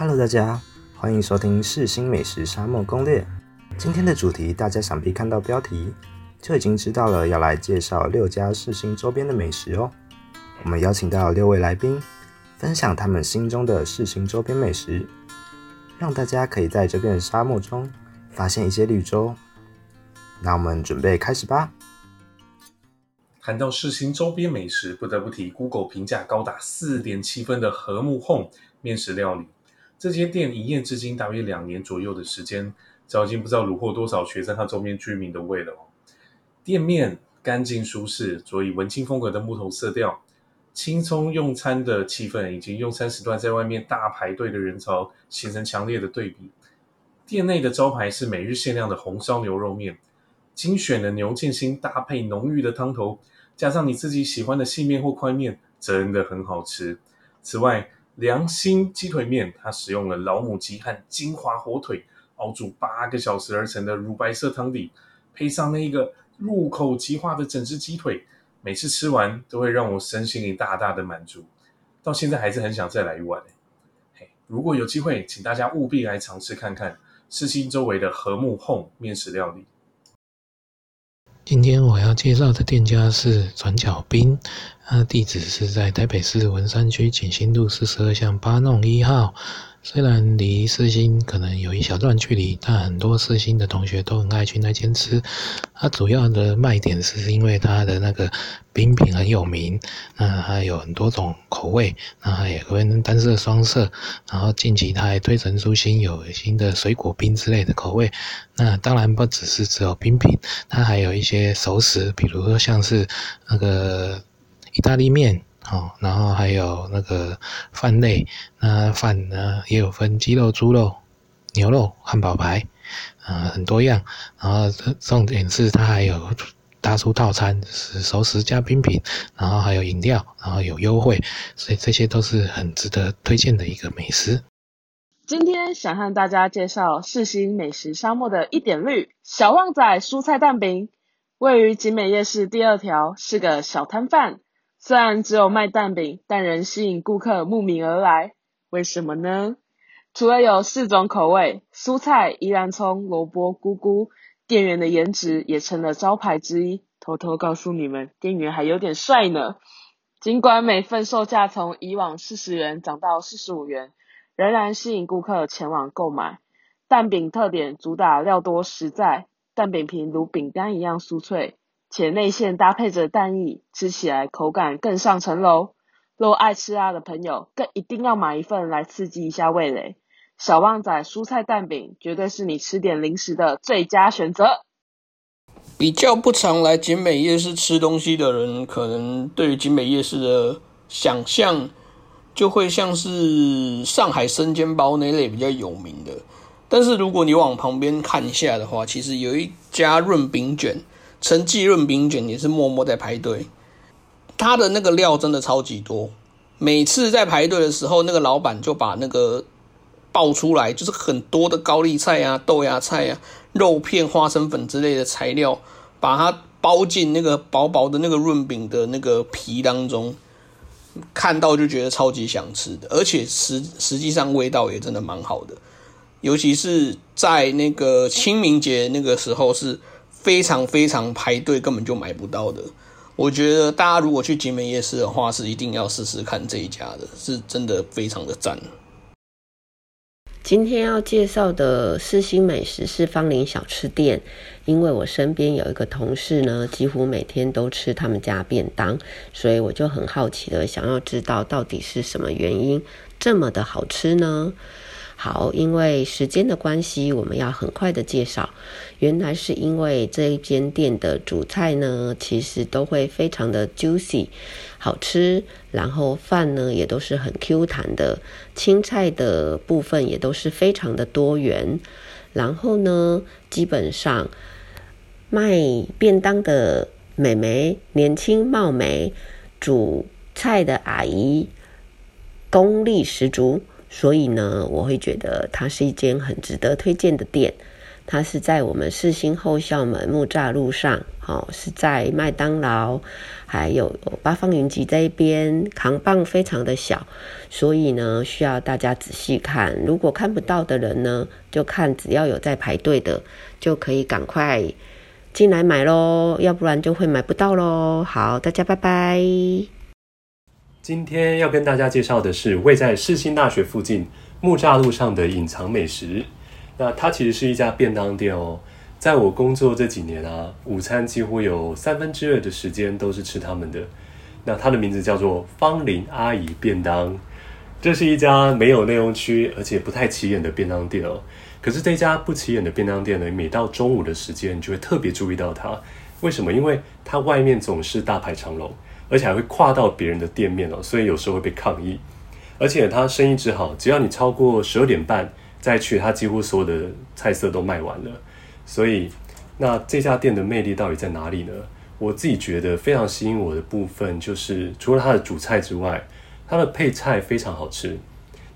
Hello，大家，欢迎收听世新美食沙漠攻略。今天的主题，大家想必看到标题就已经知道了，要来介绍六家世新周边的美食哦。我们邀请到六位来宾，分享他们心中的世新周边美食，让大家可以在这片沙漠中发现一些绿洲。那我们准备开始吧。谈到世新周边美食，不得不提 Google 评价高达四点七分的和睦 Home 面食料理。这间店营业至今大约两年左右的时间，早已经不知道虏获多少学生和周边居民的胃了。店面干净舒适，佐以文青风格的木头色调，轻松用餐的气氛以及用餐时段在外面大排队的人潮形成强烈的对比。店内的招牌是每日限量的红烧牛肉面，精选的牛腱心搭配浓郁的汤头，加上你自己喜欢的细面或宽面，真的很好吃。此外，良心鸡腿面，它使用了老母鸡和金华火腿熬煮八个小时而成的乳白色汤底，配上那一个入口即化的整只鸡腿，每次吃完都会让我身心灵大大的满足，到现在还是很想再来一碗。嘿，如果有机会，请大家务必来尝试看看四新周围的和睦 Home 面食料理。今天我要介绍的店家是转角冰，它地址是在台北市文山区景兴路四十二巷八弄一号。虽然离四星可能有一小段距离，但很多四星的同学都很爱去那间吃。它主要的卖点是因为它的那个冰品很有名，那它有很多种口味，那它也分单色、双色。然后近期它还推陈出新，有新的水果冰之类的口味。那当然不只是只有冰品，它还有一些熟食，比如说像是那个意大利面。哦，然后还有那个饭类，那饭呢也有分鸡肉、猪肉、牛肉、汉堡排，啊，很多样。然后重点是它还有大叔套餐，是熟食加冰品，然后还有饮料，然后有优惠，所以这些都是很值得推荐的一个美食。今天想和大家介绍世新美食沙漠的一点绿小旺仔蔬菜蛋饼，位于景美夜市第二条，是个小摊贩。虽然只有卖蛋饼，但仍吸引顾客慕名而来。为什么呢？除了有四种口味，蔬菜、依兰葱、萝卜、菇菇，店员的颜值也成了招牌之一。偷偷告诉你们，店员还有点帅呢。尽管每份售价从以往四十元涨到四十五元，仍然吸引顾客前往购买。蛋饼特点主打料多实在，蛋饼皮如饼干一样酥脆。且内馅搭配着蛋液，吃起来口感更上层楼。若爱吃辣的朋友，更一定要买一份来刺激一下味蕾。小旺仔蔬菜蛋饼绝对是你吃点零食的最佳选择。比较不常来景美夜市吃东西的人，可能对于景美夜市的想象，就会像是上海生煎包那类比较有名的。但是如果你往旁边看一下的话，其实有一家润饼卷。陈记润饼卷也是默默在排队，他的那个料真的超级多。每次在排队的时候，那个老板就把那个爆出来，就是很多的高丽菜啊、豆芽菜啊、肉片、花生粉之类的材料，把它包进那个薄薄的那个润饼的那个皮当中，看到就觉得超级想吃的，而且实实际上味道也真的蛮好的，尤其是在那个清明节那个时候是。非常非常排队，根本就买不到的。我觉得大家如果去集美夜市的话，是一定要试试看这一家的，是真的非常的赞。今天要介绍的四星美食是芳林小吃店，因为我身边有一个同事呢，几乎每天都吃他们家便当，所以我就很好奇的想要知道到底是什么原因这么的好吃呢？好，因为时间的关系，我们要很快的介绍。原来是因为这一间店的主菜呢，其实都会非常的 juicy，好吃。然后饭呢也都是很 Q 弹的，青菜的部分也都是非常的多元。然后呢，基本上卖便当的美眉年轻貌美，煮菜的阿姨功力十足。所以呢，我会觉得它是一间很值得推荐的店。它是在我们四星后校门木栅路上，哦，是在麦当劳，还有八方云集这一边，扛棒非常的小，所以呢，需要大家仔细看。如果看不到的人呢，就看只要有在排队的，就可以赶快进来买喽，要不然就会买不到喽。好，大家拜拜。今天要跟大家介绍的是位在世新大学附近木栅路上的隐藏美食。那它其实是一家便当店哦。在我工作这几年啊，午餐几乎有三分之二的时间都是吃他们的。那它的名字叫做芳林阿姨便当。这是一家没有内容区，而且不太起眼的便当店哦。可是这家不起眼的便当店呢，每到中午的时间，你就会特别注意到它。为什么？因为它外面总是大排长龙。而且还会跨到别人的店面哦，所以有时候会被抗议。而且他生意之好，只要你超过十二点半再去，他几乎所有的菜色都卖完了。所以，那这家店的魅力到底在哪里呢？我自己觉得非常吸引我的部分，就是除了它的主菜之外，它的配菜非常好吃。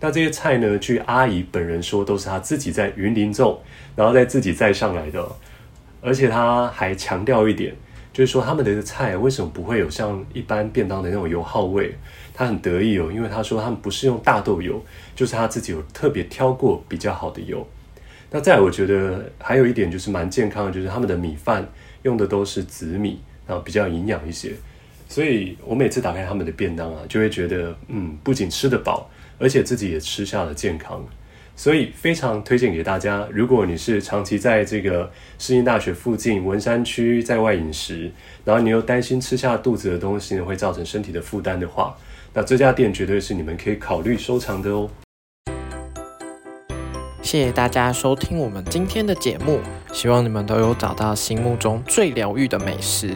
那这些菜呢，据阿姨本人说，都是她自己在云林种，然后再自己再上来的。而且他还强调一点。就是说，他们的菜为什么不会有像一般便当的那种油耗味？他很得意哦，因为他说他们不是用大豆油，就是他自己有特别挑过比较好的油。那再，我觉得还有一点就是蛮健康的，就是他们的米饭用的都是紫米，然后比较营养一些。所以我每次打开他们的便当啊，就会觉得，嗯，不仅吃得饱，而且自己也吃下了健康。所以非常推荐给大家，如果你是长期在这个世新大学附近文山区在外饮食，然后你又担心吃下肚子的东西呢会造成身体的负担的话，那这家店绝对是你们可以考虑收藏的哦。谢谢大家收听我们今天的节目，希望你们都有找到心目中最疗愈的美食。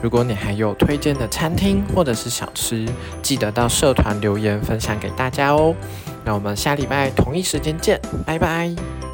如果你还有推荐的餐厅或者是小吃，记得到社团留言分享给大家哦。那我们下礼拜同一时间见，拜拜。